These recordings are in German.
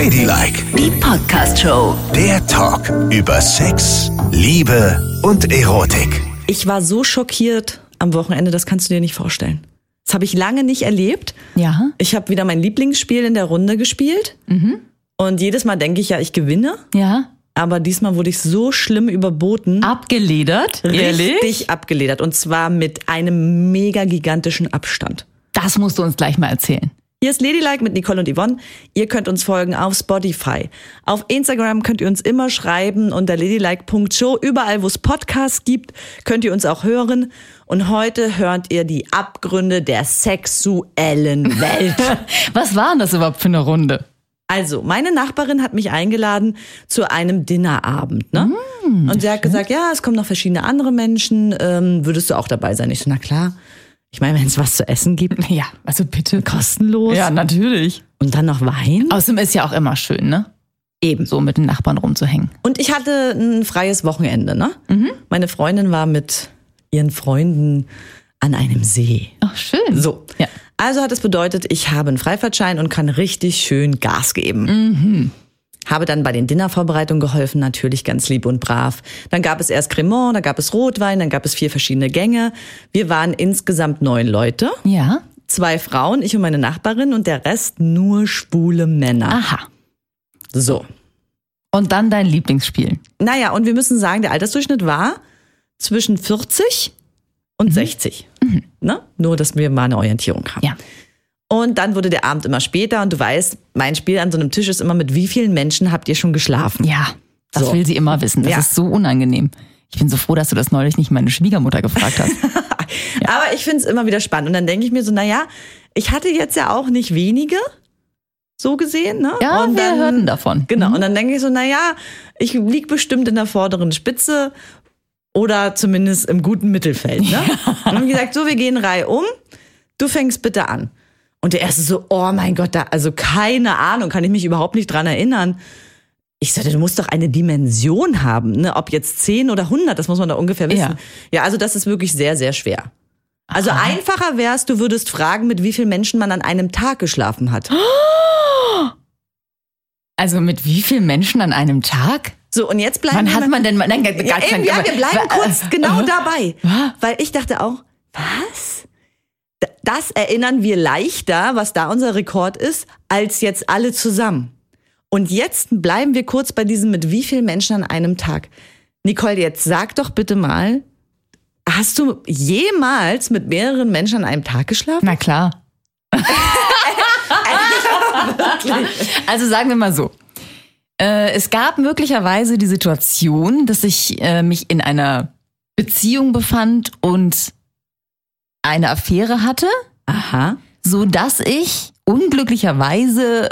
Ladylike, Die Podcast-Show. der Talk über Sex, Liebe und Erotik. Ich war so schockiert am Wochenende, das kannst du dir nicht vorstellen. Das habe ich lange nicht erlebt. Ja. Ich habe wieder mein Lieblingsspiel in der Runde gespielt. Und jedes Mal denke ich ja, ich gewinne. Ja. Aber diesmal wurde ich so schlimm überboten. Abgeledert? Ehrlich? Richtig abgeledert. Und zwar mit einem mega gigantischen Abstand. Das musst du uns gleich mal erzählen. Hier ist Ladylike mit Nicole und Yvonne. Ihr könnt uns folgen auf Spotify. Auf Instagram könnt ihr uns immer schreiben unter ladylike.show. Überall, wo es Podcasts gibt, könnt ihr uns auch hören. Und heute hört ihr die Abgründe der sexuellen Welt. Was war denn das überhaupt für eine Runde? Also, meine Nachbarin hat mich eingeladen zu einem Dinnerabend, ne? und sie hat gesagt, ja, es kommen noch verschiedene andere Menschen. Ähm, würdest du auch dabei sein? Ich so, na klar. Ich meine, wenn es was zu essen gibt, Ja, also bitte. kostenlos. Ja, natürlich. Und dann noch Wein. Außerdem ist ja auch immer schön, ne? Eben. So mit den Nachbarn rumzuhängen. Und ich hatte ein freies Wochenende, ne? Meine Freundin war mit ihren Freunden an einem See. Ach, schön. So. Ja. Also hat es bedeutet, ich habe einen Freifahrtschein und kann richtig schön Gas geben. Habe dann bei den Dinnervorbereitungen geholfen, natürlich ganz lieb und brav. Dann gab es erst Cremant, dann gab es Rotwein, dann gab es vier verschiedene Gänge. Wir waren insgesamt neun Leute. Ja. Zwei Frauen, ich und meine Nachbarin und der Rest nur schwule Männer. Aha. So. Und dann dein Lieblingsspiel. Naja, und wir müssen sagen, der Altersdurchschnitt war zwischen 40 und 60. Ne? Nur, dass wir mal eine Orientierung haben. Ja. Und dann wurde der Abend immer später und du weißt, mein Spiel an so einem Tisch ist immer, mit wie vielen Menschen habt ihr schon geschlafen? Ja. Das So. will sie immer wissen. Das Ja. ist so unangenehm. Ich bin so froh, dass du das neulich nicht meine Schwiegermutter gefragt hast. Aber ich finde es immer wieder spannend. Und dann denke ich mir so, naja, ich hatte jetzt ja auch nicht wenige, so gesehen. Ne? Ja, und wir dann, hörten davon. Genau. Und dann denke ich so, naja, ich lieg bestimmt in der vorderen Spitze oder zumindest im guten Mittelfeld. Ne? Und dann haben wir gesagt, so, wir gehen Reihe um. Du fängst bitte an. Und der erste so, oh mein Gott, da, also keine Ahnung, kann ich mich überhaupt nicht dran erinnern. Ich sagte, du musst doch eine Dimension haben, ne? ob jetzt 10 oder 100, das muss man da ungefähr wissen. Ja. Ja, also das ist wirklich sehr, sehr schwer. Also einfacher wär's, du würdest fragen, mit wie vielen Menschen man an einem Tag geschlafen hat. Also mit wie vielen Menschen an einem Tag? So, und jetzt bleiben Wann wir hat mal- man denn mal- nein, gar ja, eben, ja, wir bleiben kurz äh, genau dabei. Weil ich dachte auch, was? Das erinnern wir leichter, was da unser Rekord ist, als jetzt alle zusammen. Und jetzt bleiben wir kurz bei diesem mit wie vielen Menschen an einem Tag. Nicole, jetzt sag doch bitte mal, hast du jemals mit mehreren Menschen an einem Tag geschlafen? Na klar. also sagen wir mal so. Äh, es gab möglicherweise die Situation, dass ich äh, mich in einer Beziehung befand und eine Affäre hatte, Aha. so dass ich unglücklicherweise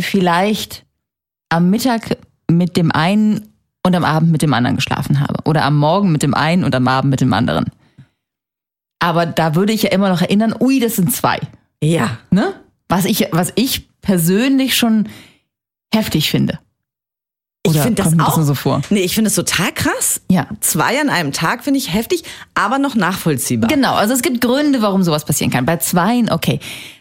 vielleicht am Mittag mit dem einen und am Abend mit dem anderen geschlafen habe oder am Morgen mit dem einen und am Abend mit dem anderen. Aber da würde ich ja immer noch erinnern, ui, das sind zwei Ja. ne? Was ich, was ich persönlich schon heftig finde. Ich Oder finde das kommt das auch so vor? Nee, ich finde es total krass. Ja. Zwei an einem Tag finde ich heftig, aber noch nachvollziehbar. Genau, also es gibt Gründe, warum sowas passieren kann. Bei zweien, okay.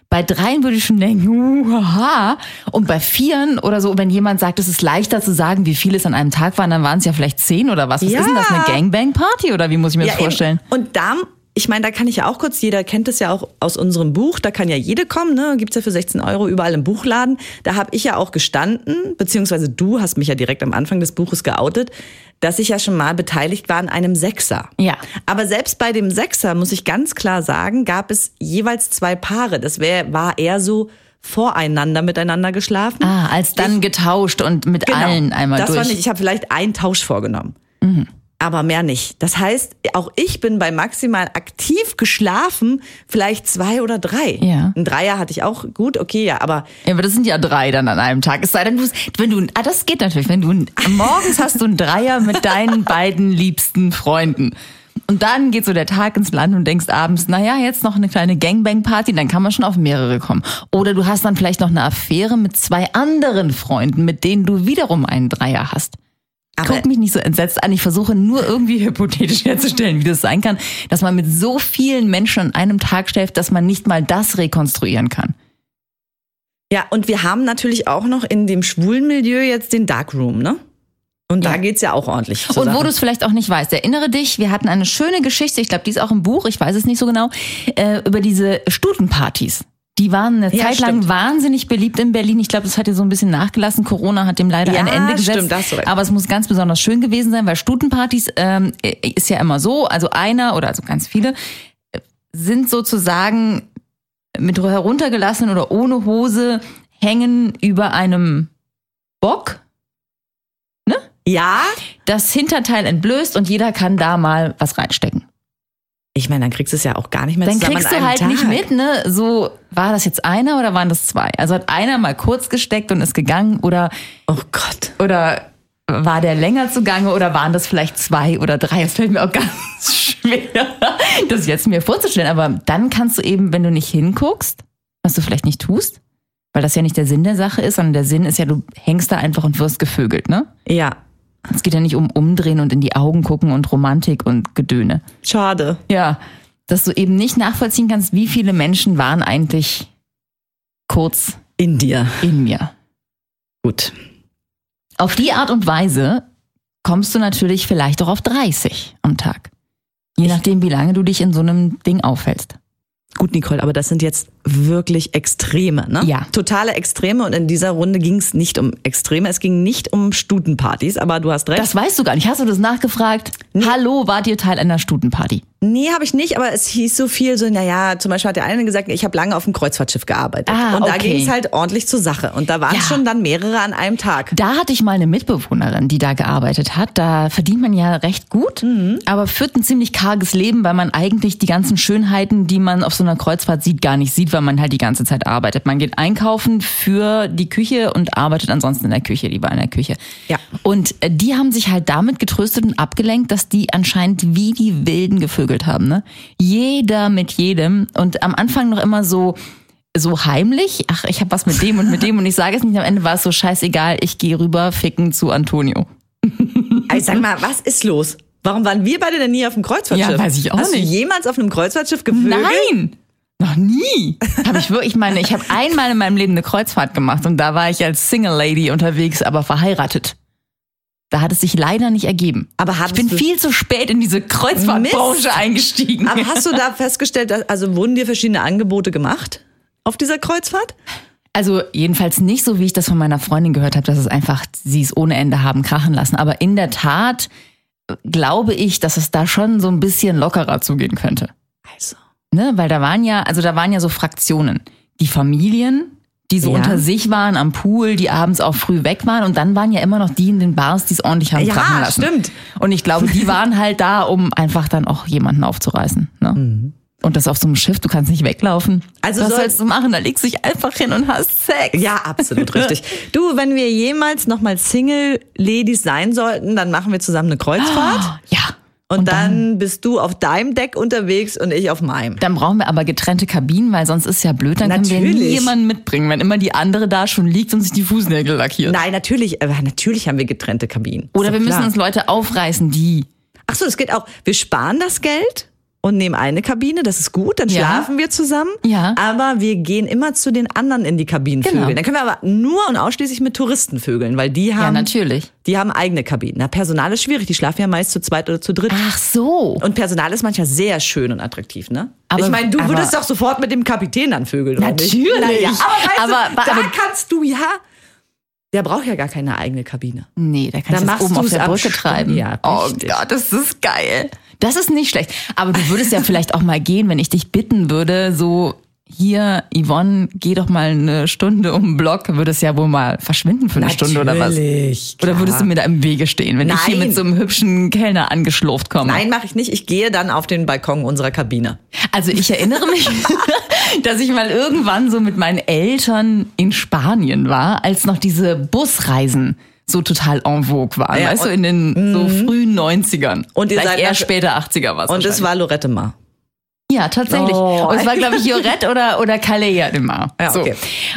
Bei dreien würde ich schon denken, uhaha. Und bei vieren oder so, wenn jemand sagt, es ist leichter zu sagen, wie viel es an einem Tag waren, dann waren es ja vielleicht zehn oder was. Was Ja. ist denn das, eine Gangbang-Party oder wie muss ich mir das eben. vorstellen? Und da, ich meine, da kann ich ja auch kurz, jeder kennt es ja auch aus unserem Buch, da kann ja jede kommen, ne? Gibt's ja für 16 Euro überall im Buchladen. Da habe ich ja auch gestanden, beziehungsweise du hast mich ja direkt am Anfang des Buches geoutet, dass ich ja schon mal beteiligt war an einem Sechser. Ja. Aber selbst bei dem Sechser, muss ich ganz klar sagen, gab es jeweils zwei Paare. Das wär, war eher so voreinander miteinander geschlafen. Ah, als dann getauscht und mit Genau. allen einmal das durch. War nicht, ich habe vielleicht einen Tausch vorgenommen. Aber mehr nicht. Das heißt, auch ich bin bei maximal aktiv geschlafen, vielleicht zwei oder drei. Ja. Ein Dreier hatte ich auch gut, okay, ja, aber Ja, aber das sind ja drei dann an einem Tag. Es sei denn, du, wenn du, ah, das geht natürlich, wenn du, morgens hast du einen Dreier mit deinen beiden liebsten Freunden. Und dann geht so der Tag ins Land und denkst abends, naja, jetzt noch eine kleine Gangbang-Party, dann kann man schon auf mehrere kommen. Oder du hast dann vielleicht noch eine Affäre mit zwei anderen Freunden, mit denen du wiederum einen Dreier hast. Aber- Guck mich nicht so entsetzt an. Ich versuche nur irgendwie hypothetisch herzustellen, wie das sein kann, dass man mit so vielen Menschen an einem Tag schläft, dass man nicht mal das rekonstruieren kann. Ja, und wir haben natürlich auch noch in dem schwulen Milieu jetzt den Darkroom, ne? Und da Ja. geht's ja auch ordentlich. Und wo du es vielleicht auch nicht weißt, erinnere dich, wir hatten eine schöne Geschichte, ich glaube, die ist auch im Buch, ich weiß es nicht so genau, äh, über diese Stutenpartys. Die waren eine Ja, Zeit lang stimmt. wahnsinnig beliebt in Berlin. Ich glaube, das hat ja so ein bisschen nachgelassen. Corona hat dem leider Ja, ein Ende gesetzt. stimmt, da hast du recht. Aber es muss ganz besonders schön gewesen sein, weil Stutenpartys ähm, ist ja immer so, also einer oder also ganz viele äh, sind sozusagen mit heruntergelassenen oder ohne Hose hängen über einem Bock Ja, das Hinterteil entblößt und jeder kann da mal was reinstecken. Ich meine, dann kriegst du es ja auch gar nicht mehr Dann zusammen kriegst an du halt Tag. nicht mit, ne? So, war das jetzt einer oder waren das zwei? Also hat einer mal kurz gesteckt und ist gegangen oder, Oh Gott. oder war der länger zugange oder waren das vielleicht zwei oder drei? Das fällt mir auch ganz schwer, das jetzt mir vorzustellen. Aber dann kannst du eben, wenn du nicht hinguckst, was du vielleicht nicht tust, weil das ja nicht der Sinn der Sache ist, sondern der Sinn ist ja, du hängst da einfach und wirst gevögelt, ne? Ja, Es geht ja nicht um Umdrehen und in die Augen gucken und Romantik und Gedöne. schade. Ja, dass du eben nicht nachvollziehen kannst, wie viele Menschen waren eigentlich kurz In dir. in mir. Gut. Auf die Art und Weise kommst du natürlich vielleicht auch auf 30 am Tag. Je nachdem, wie lange du dich in so einem Ding aufhältst. Gut, Nicole, aber das sind jetzt wirklich Extreme, ne? Ja. Totale Extreme und in dieser Runde ging es nicht um Extreme, es ging nicht um Stutenpartys, aber du hast recht. Das weißt du gar nicht. Hast du das nachgefragt? Hallo, wart ihr Teil einer Stutenparty? Nee, habe ich nicht, aber es hieß so viel so, naja, zum Beispiel hat der eine gesagt, ich habe lange auf dem Kreuzfahrtschiff gearbeitet. Ah, und da okay. ging es halt ordentlich zur Sache. Und da waren Ja. schon dann mehrere an einem Tag. Da hatte ich mal eine Mitbewohnerin, die da gearbeitet hat. Da verdient man ja recht gut, aber führt ein ziemlich karges Leben, weil man eigentlich die ganzen Schönheiten, die man auf so einer Kreuzfahrt sieht, gar nicht sieht, weil man halt die ganze Zeit arbeitet. Man geht einkaufen für die Küche und arbeitet ansonsten in der Küche, die war in der Küche. Ja. Und äh, die haben sich halt damit getröstet und abgelenkt, dass die anscheinend wie die Wilden gevögelt haben. Ne? Jeder mit jedem und am Anfang noch immer so so heimlich, ach, ich habe was mit dem und mit dem und ich sage es nicht, am Ende war es so scheißegal, ich gehe rüber ficken zu Antonio. Ich sag mal, was ist los? Warum waren wir beide denn nie auf dem Kreuzfahrtschiff? Ja, weiß ich auch Hast nicht. du jemals auf einem Kreuzfahrtschiff gevögelt? Nein! Noch nie. Habe ich wirklich, ich meine, ich habe einmal in meinem Leben eine Kreuzfahrt gemacht und da war ich als Single Lady unterwegs, aber verheiratet. Da hat es sich leider nicht ergeben. Aber ich bin viel zu spät in diese Kreuzfahrtbranche eingestiegen. Aber hast du da festgestellt, dass, also wurden dir verschiedene Angebote gemacht auf dieser Kreuzfahrt? Also jedenfalls nicht so, wie ich das von meiner Freundin gehört habe, dass es einfach sie es ohne Ende haben krachen lassen. Aber in der Tat äh, glaube ich, dass es da schon so ein bisschen lockerer zugehen könnte. Also. Ne? Weil da waren ja, also da waren ja so Fraktionen. Die Familien, die so Ja. unter sich waren am Pool, die abends auch früh weg waren und dann waren ja immer noch die in den Bars, die es ordentlich haben Ja, krachen lassen. stimmt. Und ich glaube, die waren halt da, um einfach dann auch jemanden aufzureißen. Ne? Und das auf so einem Schiff, du kannst nicht weglaufen. Mhm. Also Was soll- sollst du machen? Da legst du dich einfach hin und hast Sex. Ja, absolut richtig. Du, wenn wir jemals nochmal Single-Ladies sein sollten, dann machen wir zusammen eine Kreuzfahrt. Ja. Und, dann, bist du auf deinem Deck unterwegs und ich auf meinem. Dann brauchen wir aber getrennte Kabinen, weil sonst ist ja blöd, dann können wir nie Natürlich. jemanden mitbringen, wenn immer die andere da schon liegt und sich die Fußnägel lackiert. Nein, natürlich, äh, natürlich haben wir getrennte Kabinen. Oder wir müssen klar. uns Leute aufreißen, die Ach so, das geht auch. Wir sparen das Geld und nehmen eine Kabine, das ist gut, dann Ja. schlafen wir zusammen. Ja. Aber wir gehen immer zu den anderen in die Kabinen Genau. vögeln. Dann können wir aber nur und ausschließlich mit Touristen vögeln, weil die Ja, haben, natürlich. die haben eigene Kabinen. Na, Personal ist schwierig, die schlafen ja meist zu zweit oder zu dritt. Ach so. Und Personal ist manchmal sehr schön und attraktiv, ne? Aber- ich meine, du würdest doch sofort mit dem Kapitän dann vögeln, oder nicht? Natürlich. Naja, aber weißt Aber- du, da aber- kannst du ja. Der braucht ja gar keine eigene Kabine. Nee, da kannst du es oben auf der Brücke treiben. Ja, oh richtig. Gott, das ist geil. Das ist nicht schlecht. Aber du würdest ja vielleicht auch mal gehen, wenn ich dich bitten würde, so hier, Yvonne, geh doch mal eine Stunde um den Block, würdest ja wohl mal verschwinden für eine Stunde oder was? Natürlich, Oder klar. würdest du mir da im Wege stehen, wenn ich hier Nein. mit so einem hübschen Kellner angeschlurft komme? Nein, mache ich nicht. Ich gehe dann auf den Balkon unserer Kabine. Also ich erinnere mich, dass ich mal irgendwann so mit meinen Eltern in Spanien war, als noch diese Busreisen so total en vogue waren. Ja, weißt du, in den so frühen 90ern. Und ihr Vielleicht seid eher später 80er was. Und es war Lorette Mar. Ja, tatsächlich. Oh. Und es war, glaube ich, Jorette oder, oder Calais immer. Ja, so. okay.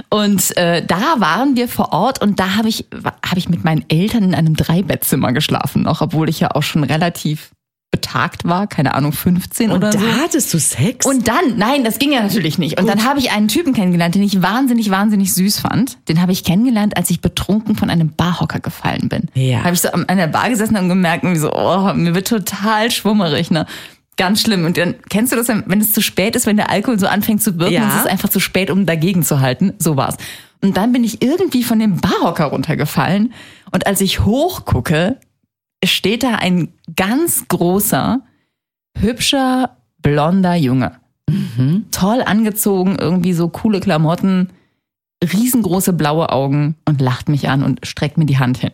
Und äh, da waren wir vor Ort und da habe ich, hab ich mit meinen Eltern in einem Dreibettzimmer geschlafen noch, obwohl ich ja auch schon relativ betagt war, keine Ahnung, 15 Und oder da so. hattest du Sex? Und dann, nein, das ging ja natürlich nicht. Und dann habe ich einen Typen kennengelernt, den ich wahnsinnig, wahnsinnig süß fand. Den habe ich kennengelernt, als ich betrunken von einem Barhocker gefallen bin. Ja. Habe ich so an der Bar gesessen und gemerkt, irgendwie so, oh, mir wird total schwummerig, ne? Ganz schlimm. Und dann kennst du das, wenn es zu spät ist, wenn der Alkohol so anfängt zu wirken, Ja. und es ist einfach zu spät, um dagegen zu halten. So war's. Und dann bin ich irgendwie von dem Barhocker runtergefallen. Und als ich hochgucke, steht da ein ganz großer, hübscher, blonder Junge. Toll angezogen, irgendwie so coole Klamotten, riesengroße blaue Augen und lacht mich an und streckt mir die Hand hin.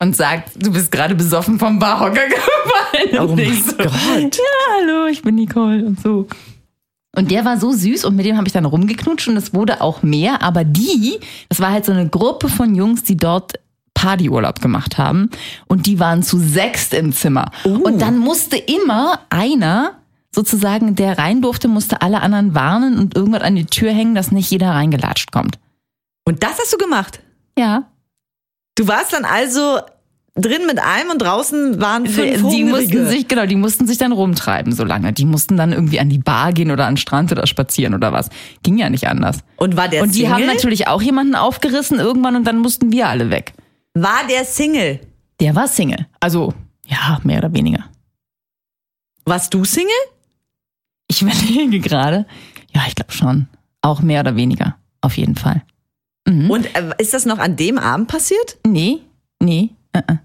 Und sagt, du bist gerade besoffen vom Barhocker gefallen. Oh mein so, Gott. Ja, hallo, ich bin Nicole und so. Und der war so süß und mit dem habe ich dann rumgeknutscht und es wurde auch mehr. Aber die, das war halt so eine Gruppe von Jungs, die dort Partyurlaub gemacht haben. Und die waren zu sechst im Zimmer. Und dann musste immer einer, sozusagen, der rein durfte, musste alle anderen warnen und irgendwas an die Tür hängen, dass nicht jeder reingelatscht kommt. Und das hast du gemacht? Ja. Du warst dann also drin mit einem und draußen waren fünf Die mussten sich, genau, die mussten sich dann rumtreiben so lange. Die mussten dann irgendwie an die Bar gehen oder an den Strand oder spazieren oder was. Ging ja nicht anders. Und war der Und die Single? haben natürlich auch jemanden aufgerissen irgendwann und dann mussten wir alle weg. War der Single? Der war Single. Also, ja, mehr oder weniger. Warst du Single? Ich überlege gerade. Ja, ich glaube schon. Auch mehr oder weniger. Auf jeden Fall. Und äh, ist das noch an dem Abend passiert? Nee, nee. Uh -uh.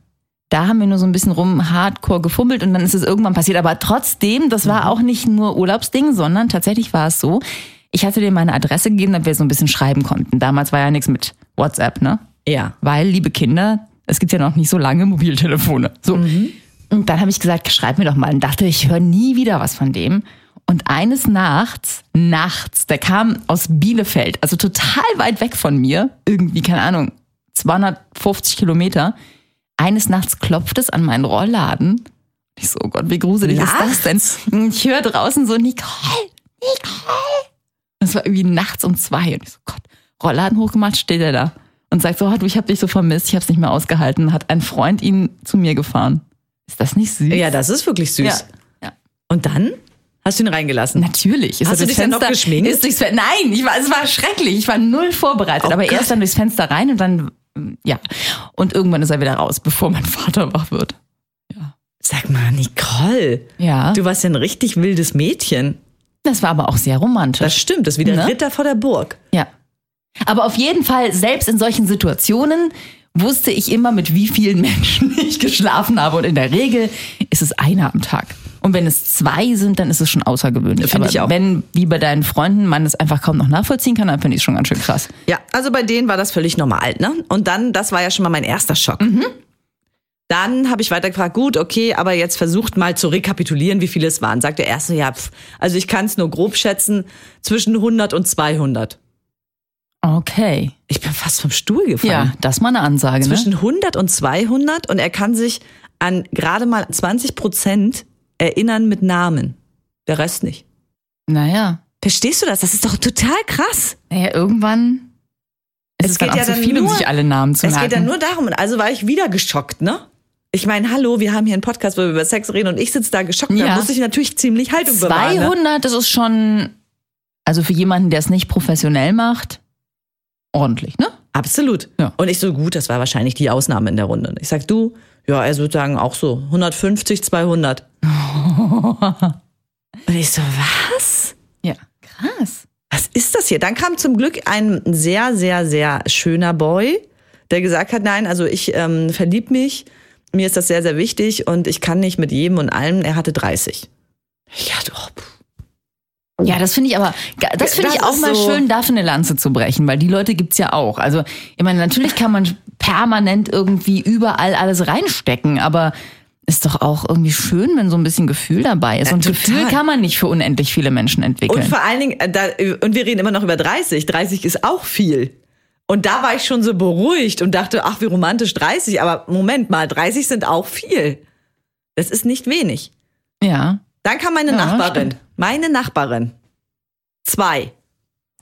Da haben wir nur so ein bisschen rum hardcore gefummelt und dann ist es irgendwann passiert. Aber trotzdem, das war auch nicht nur Urlaubsding, sondern tatsächlich war es so, ich hatte dir meine Adresse gegeben, damit wir so ein bisschen schreiben konnten. Damals war ja nichts mit WhatsApp, ne? Ja. Weil, liebe Kinder, es gibt ja noch nicht so lange Mobiltelefone. So. Und dann habe ich gesagt, schreib mir doch mal. Und dachte, ich höre nie wieder was von dem. Und eines Nachts, nachts, der kam aus Bielefeld, also total weit weg von mir, irgendwie, keine Ahnung, 250 Kilometer. Eines Nachts klopft es an meinen Rollladen. Ich so, oh Gott, wie gruselig ist das denn? Und ich höre draußen so, Nicole, Nicole. Das war irgendwie nachts um zwei. Und ich so, Gott, Rollladen hochgemacht, steht er da. Und sagt so, oh, ich habe dich so vermisst, ich habe es nicht mehr ausgehalten. Hat ein Freund ihn zu mir gefahren. Ist das nicht süß? Ja, das ist wirklich süß. Ja. ja. Und dann hast du ihn reingelassen? Natürlich. Ist Hast er du durchs dich dann noch Fenster- geschminkt? Ist durchs Fen- Nein, ich war, es war schrecklich. Ich war null vorbereitet. Oh aber Gott. erst dann durchs Fenster rein und dann, ja. Und irgendwann ist er wieder raus, bevor mein Vater wach wird. Sag mal, Nicole, Ja. du warst ja ein richtig wildes Mädchen. das war aber auch sehr romantisch. Das stimmt, das ist wie der Ne? Ritter vor der Burg. Ja. Aber auf jeden Fall, selbst in solchen Situationen wusste ich immer, mit wie vielen Menschen ich geschlafen habe. Und in der Regel ist es einer am Tag. Und wenn es zwei sind, dann ist es schon außergewöhnlich. Finde ich auch. wenn, wie bei deinen Freunden, man es einfach kaum noch nachvollziehen kann, dann finde ich es schon ganz schön krass. Ja, also bei denen war das völlig normal, ne? Und dann, das war ja schon mal mein erster Schock. Dann habe ich weiter gefragt, gut, okay, aber jetzt versucht mal zu rekapitulieren, wie viele es waren. Sagt der erste, ja, pf, also ich kann es nur grob schätzen, zwischen 100 und 200. Okay. Ich bin fast vom Stuhl gefallen. Ja, das ist mal eine Ansage, Zwischen ne? 100 und 200 und er kann sich an gerade mal 20 Prozent erinnern mit Namen. Der Rest nicht. Naja. Verstehst du das? Das ist doch total krass. Naja, irgendwann ist Es es, dann geht auch ja zu dann viel, um nur- sich alle Namen zu Es merken. geht ja nur darum. Und also war ich wieder geschockt, ne? Ich meine, hallo, wir haben hier einen Podcast, wo wir über Sex reden und ich sitze da geschockt. Da Ja. muss ich natürlich ziemlich Haltung bewahren. Ne? 200, das ist schon, also für jemanden, der es nicht professionell macht, ordentlich, ne? Absolut. Ja. Und ich so, gut, das war wahrscheinlich die Ausnahme in der Runde. Ich sag, du, ja, er würde sagen auch so. 150, 200. und ich so, was? Ja. Krass. Was ist das hier? Dann kam zum Glück ein sehr, sehr, sehr schöner Boy, der gesagt hat, nein, also ich ähm, verlieb mich, mir ist das sehr, sehr wichtig und ich kann nicht mit jedem und allem. Er hatte 30. Ja, doch. Ja, das finde ich aber, das finde ich auch mal so- schön, dafür eine Lanze zu brechen, weil die Leute gibt's ja auch. Also, ich meine, natürlich kann man permanent irgendwie überall alles reinstecken, aber ist doch auch irgendwie schön, wenn so ein bisschen Gefühl dabei ist. Ja, Und total. Gefühl kann man nicht für unendlich viele Menschen entwickeln. Und vor allen Dingen, äh, da, und wir reden immer noch über 30. 30 ist auch viel. Und da war ich schon so beruhigt und dachte, ach, wie romantisch 30. Aber Moment mal, 30 sind auch viel. Das ist nicht wenig. ja. Dann kam meine Ja, Nachbarin. stimmt. Meine Nachbarin. Zwei.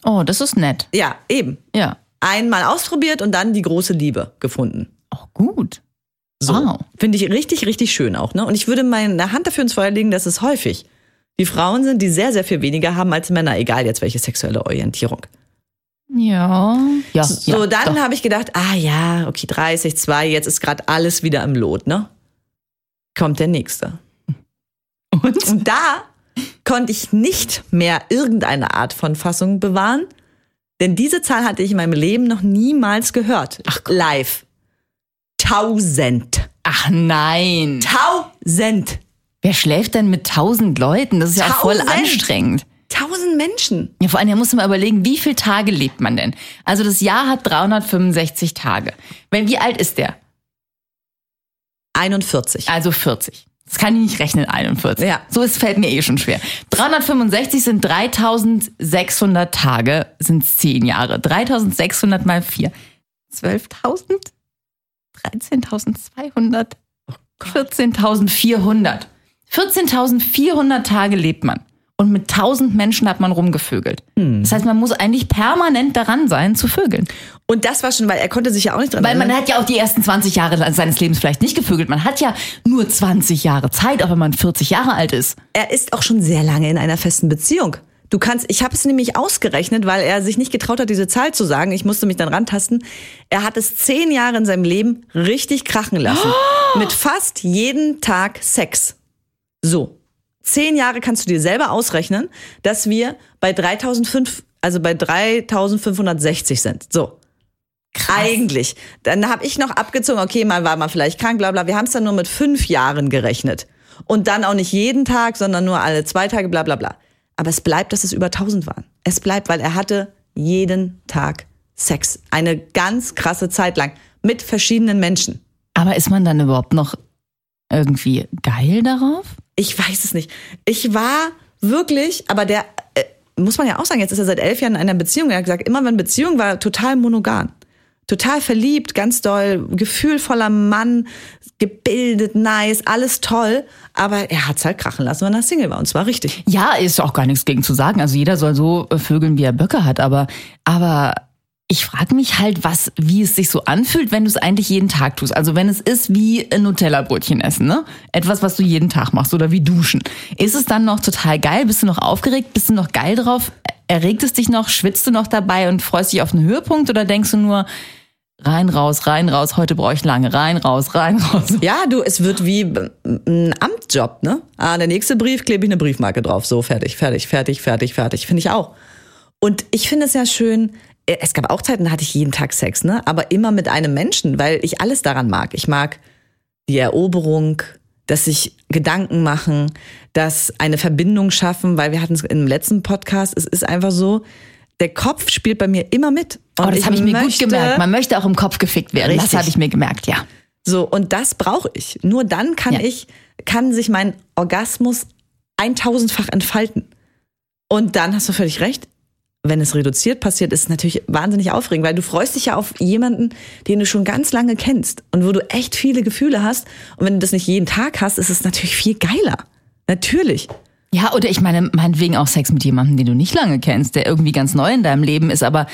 Oh, das ist nett. Ja, eben. Ja. Einmal ausprobiert und dann die große Liebe gefunden. Auch gut. So. Wow. Finde ich richtig, richtig schön auch. Ne? Und ich würde meine Hand dafür ins Feuer legen, dass es häufig die Frauen sind, die sehr, sehr viel weniger haben als Männer, egal jetzt welche sexuelle Orientierung. Ja. Ja. So, ja, dann habe ich gedacht, ah ja, okay, 30, 2, jetzt ist gerade alles wieder im Lot, ne? Kommt der nächste. Und? Und da konnte ich nicht mehr irgendeine Art von Fassung bewahren, denn diese Zahl hatte ich in meinem Leben noch niemals gehört. Ach, live. Tausend. Ach nein. Tausend. Wer schläft denn mit tausend Leuten? Das ist ja voll anstrengend. Tausend Menschen. Ja, vor allem, da musst du mal überlegen, wie viele Tage lebt man denn? Also das Jahr hat 365 Tage. Wenn, wie alt ist der? 41. Also 40. Das kann ich nicht rechnen, 41. Ja. So es fällt mir eh schon schwer. 365 sind 3600 Tage, sind 10 Jahre. 3600 mal 4. 12.000? 13.200? 14.400. 14.400 Tage lebt man. Und mit 1000 Menschen hat man rumgevögelt. Das heißt, man muss eigentlich permanent daran sein, zu vögeln. Und das war schon, weil er konnte sich ja auch nicht dran Weil man erinnern. hat ja auch die ersten 20 Jahre seines Lebens vielleicht nicht gevögelt. Man hat ja nur 20 Jahre Zeit, auch wenn man 40 Jahre alt ist. er ist auch schon sehr lange in einer festen Beziehung. Du kannst, ich habe es nämlich ausgerechnet, weil er sich nicht getraut hat, diese Zahl zu sagen. Ich musste mich dann rantasten. Er hat es zehn Jahre in seinem Leben richtig krachen lassen. Mit fast jeden Tag Sex. So. Zehn Jahre kannst du dir selber ausrechnen, dass wir bei 3005, also bei 3560 sind. So. Eigentlich. Dann habe ich noch abgezogen, okay, mal war man vielleicht krank, bla bla. Wir haben es dann nur mit fünf Jahren gerechnet. Und dann auch nicht jeden Tag, sondern nur alle zwei Tage, bla bla bla. Aber es bleibt, dass es über 1000 waren. Es bleibt, weil er hatte jeden Tag Sex. Eine ganz krasse Zeit lang. Mit verschiedenen Menschen. Aber ist man dann überhaupt noch irgendwie geil darauf? Ich weiß es nicht. Ich war wirklich, aber der, äh, muss man ja auch sagen, jetzt ist er seit elf Jahren in einer Beziehung. Er hat gesagt, immer wenn Beziehung war, total monogam. Total verliebt, ganz doll, gefühlvoller Mann, gebildet, nice, alles toll. Aber er hat's halt krachen lassen, wenn er Single war. Und zwar richtig. Ja, ist auch gar nichts gegen zu sagen. Also jeder soll so äh, vögeln, wie er Böcke hat. Aber, aber ich frage mich halt, was, wie es sich so anfühlt, wenn du es eigentlich jeden Tag tust. Also wenn es ist wie ein Nutella-Brötchen essen, ne? Etwas, was du jeden Tag machst oder wie duschen. Ist es dann noch total geil? Bist du noch aufgeregt? Bist du noch geil drauf? Erregt es dich noch? Schwitzt du noch dabei und freust dich auf einen Höhepunkt? Oder denkst du nur, rein, raus, rein, raus, heute brauche ich lange, rein, raus, rein, raus? Ja, du, es wird wie ein Amtsjob, ne? Ah, der nächste Brief klebe ich eine Briefmarke drauf. So, fertig, fertig, fertig, fertig, fertig. Finde ich auch. Und ich finde es ja schön, es gab auch Zeiten, da hatte ich jeden Tag Sex, ne? Aber immer mit einem Menschen, weil ich alles daran mag. Ich mag die Eroberung, dass sich Gedanken machen, dass eine Verbindung schaffen, weil wir hatten es im letzten Podcast, es ist einfach so, der Kopf spielt bei mir immer mit. Oh, Und das habe ich mir gut möchte- gemerkt. Man möchte auch im Kopf gefickt werden. Richtig. Das habe ich mir gemerkt, ja. So, und das brauche ich. Nur dann kann Ja. ich, kann sich mein Orgasmus eintausendfach entfalten. Und dann hast du völlig recht. Wenn es reduziert passiert, ist es natürlich wahnsinnig aufregend, weil du freust dich ja auf jemanden, den du schon ganz lange kennst und wo du echt viele Gefühle hast. Und wenn du das nicht jeden Tag hast, ist es natürlich viel geiler. Natürlich. Ja, oder ich meine, meinetwegen auch Sex mit jemandem, den du nicht lange kennst, der irgendwie ganz neu in deinem Leben ist, aber,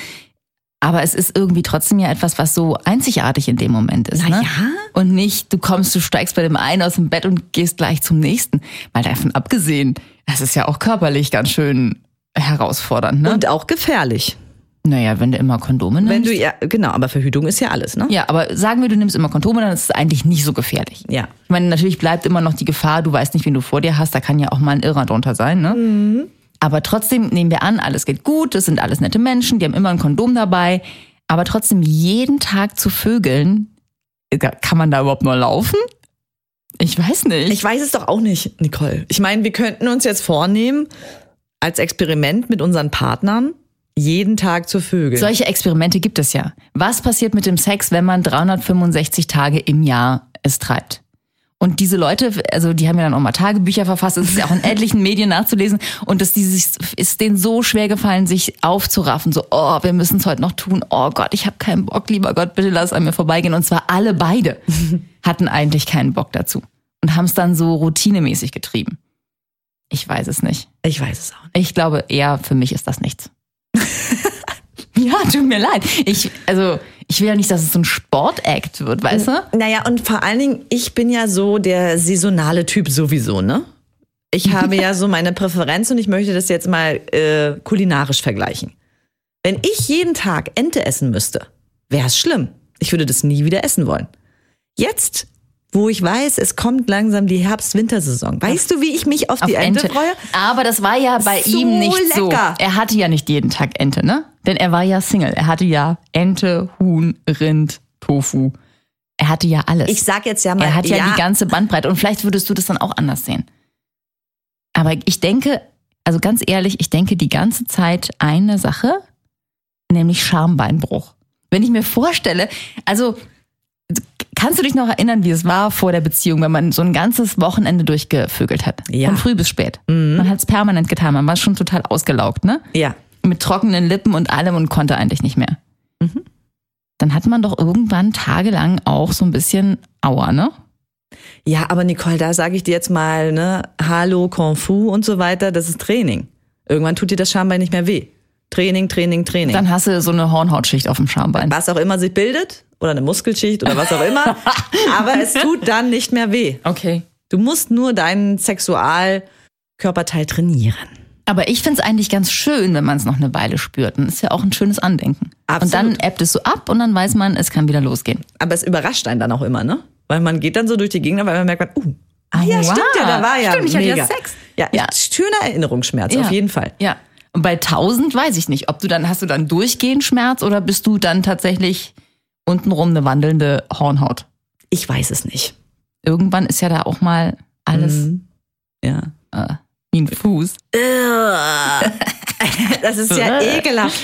aber es ist irgendwie trotzdem ja etwas, was so einzigartig in dem Moment ist. Na ne? ja. Und nicht, du kommst, du steigst bei dem einen aus dem Bett und gehst gleich zum nächsten. Mal davon abgesehen, das ist ja auch körperlich ganz schön herausfordernd, ne? Und auch gefährlich. naja, wenn du immer Kondome nimmst. Wenn du ja, genau, aber Verhütung ist ja alles, ne? ja, aber sagen wir, du nimmst immer Kondome, dann ist es eigentlich nicht so gefährlich. Ja. Ich meine, natürlich bleibt immer noch die Gefahr, du weißt nicht, wen du vor dir hast, da kann ja auch mal ein Irrer drunter sein, ne? Aber trotzdem nehmen wir an, alles geht gut, es sind alles nette Menschen, die haben immer ein Kondom dabei, aber trotzdem jeden Tag zu vögeln, kann man da überhaupt nur laufen? Ich weiß nicht. Ich weiß es doch auch nicht, Nicole. Ich meine, wir könnten uns jetzt vornehmen, als Experiment mit unseren Partnern jeden Tag zu vögeln. Solche Experimente gibt es ja. Was passiert mit dem Sex, wenn man 365 Tage im Jahr es treibt? Und diese Leute, also die haben ja dann auch mal Tagebücher verfasst, es ist ja auch in etlichen Medien nachzulesen und dass die sich, ist denen so schwer gefallen, sich aufzuraffen, so, oh, wir müssen es heute noch tun, oh Gott, ich habe keinen Bock, lieber Gott, bitte lass an mir vorbeigehen. Und zwar alle beide hatten eigentlich keinen Bock dazu und haben es dann so routinemäßig getrieben. Ich weiß es nicht. ich weiß es auch nicht. Ich glaube eher, für mich ist das nichts. ja, tut mir leid. Ich, also, Ich will ja nicht, dass es so ein Sportakt wird, weißt du? Naja, und vor allen Dingen, ich bin ja so der saisonale Typ sowieso, ne? Ich habe ja so meine Präferenz und ich möchte das jetzt mal äh, kulinarisch vergleichen. Wenn ich jeden Tag Ente essen müsste, wäre es schlimm. Ich würde das nie wieder essen wollen. Jetzt, wo ich weiß, es kommt langsam die Herbst-Wintersaison. Weißt du, wie ich mich auf, die Ente, freue? Aber das war ja bei So ihm nicht lecker. so. Er hatte ja nicht jeden Tag Ente, ne? Denn er war ja Single. Er hatte ja Ente, Huhn, Rind, Tofu. Er hatte ja alles. Ich sag jetzt ja mal, er hat ja, die ganze Bandbreite. Und vielleicht würdest du das dann auch anders sehen. Aber ich denke, also ganz ehrlich, ich denke die ganze Zeit eine Sache, nämlich Schambeinbruch. Wenn ich mir vorstelle, also kannst du dich noch erinnern, wie es war vor der Beziehung, wenn man so ein ganzes Wochenende durchgevögelt hat? Ja. Von früh bis spät. Man hat es permanent getan, man war schon total ausgelaugt, ne? Ja. Mit trockenen Lippen und allem und konnte eigentlich nicht mehr. Dann hat man doch irgendwann tagelang auch so ein bisschen Aua, ne? Ja, aber Nicole, da sage ich dir jetzt mal, ne, Hallo, Kung Fu und so weiter, das ist Training. Irgendwann tut dir das Schambein nicht mehr weh. Training, Training, Training. Dann hast du so eine Hornhautschicht auf dem Schambein. was auch immer sich bildet oder eine Muskelschicht oder was auch immer, aber es tut dann nicht mehr weh. Okay. Du musst nur deinen Sexualkörperteil trainieren. Aber ich find's eigentlich ganz schön, wenn man es noch eine Weile spürt. Und ist ja auch ein schönes Andenken. Absolut. Und dann ebbt es so ab und dann weiß man, es kann wieder losgehen. Aber es überrascht einen dann auch immer, ne? Weil man geht dann so durch die Gegend, weil man merkt, uh, ah ja, wow. stimmt ja, da war ja Stimmt, ich hatte ja mega. Sex. Ja, Ja. schöner Erinnerungsschmerz, auf jeden Fall. Ja. Und bei 1000 weiß ich nicht, ob du dann, hast du dann durchgehend Schmerz oder bist du dann tatsächlich untenrum eine wandelnde Hornhaut? Ich weiß es nicht. Irgendwann ist ja da auch mal alles Mhm. Ja. äh, wie ein Fuß. Das ist ja ekelhaft.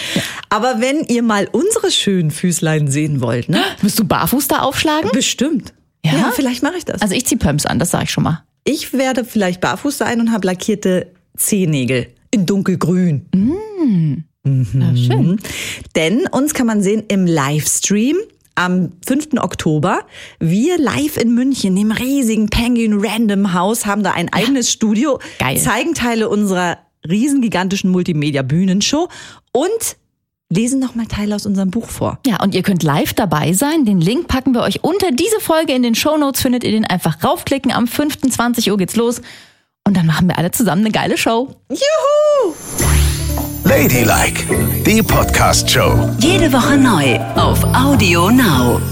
Aber wenn ihr mal unsere schönen Füßlein sehen wollt, ne? Müsst du barfuß da aufschlagen? Bestimmt. Ja? vielleicht mache ich das. Also ich zieh Pumps an, das sage ich schon mal. ich werde vielleicht barfuß sein und habe lackierte Zehennägel in dunkelgrün. Ja, schön. Denn uns kann man sehen im Livestream am 5. Oktober. Wir live in München, im riesigen Penguin Random House, haben da ein eigenes Studio, Geil. zeigen Teile unserer riesengigantischen Multimedia-Bühnenshow und lesen nochmal Teile aus unserem Buch vor. Ja, und ihr könnt live dabei sein. Den Link packen wir euch unter diese Folge in den Shownotes. Findet ihr den einfach raufklicken. Am 5.20 Uhr geht's los. Und dann machen wir alle zusammen eine geile Show. Juhu! Ladylike, die Podcast-Show. Jede Woche neu auf Audio Now.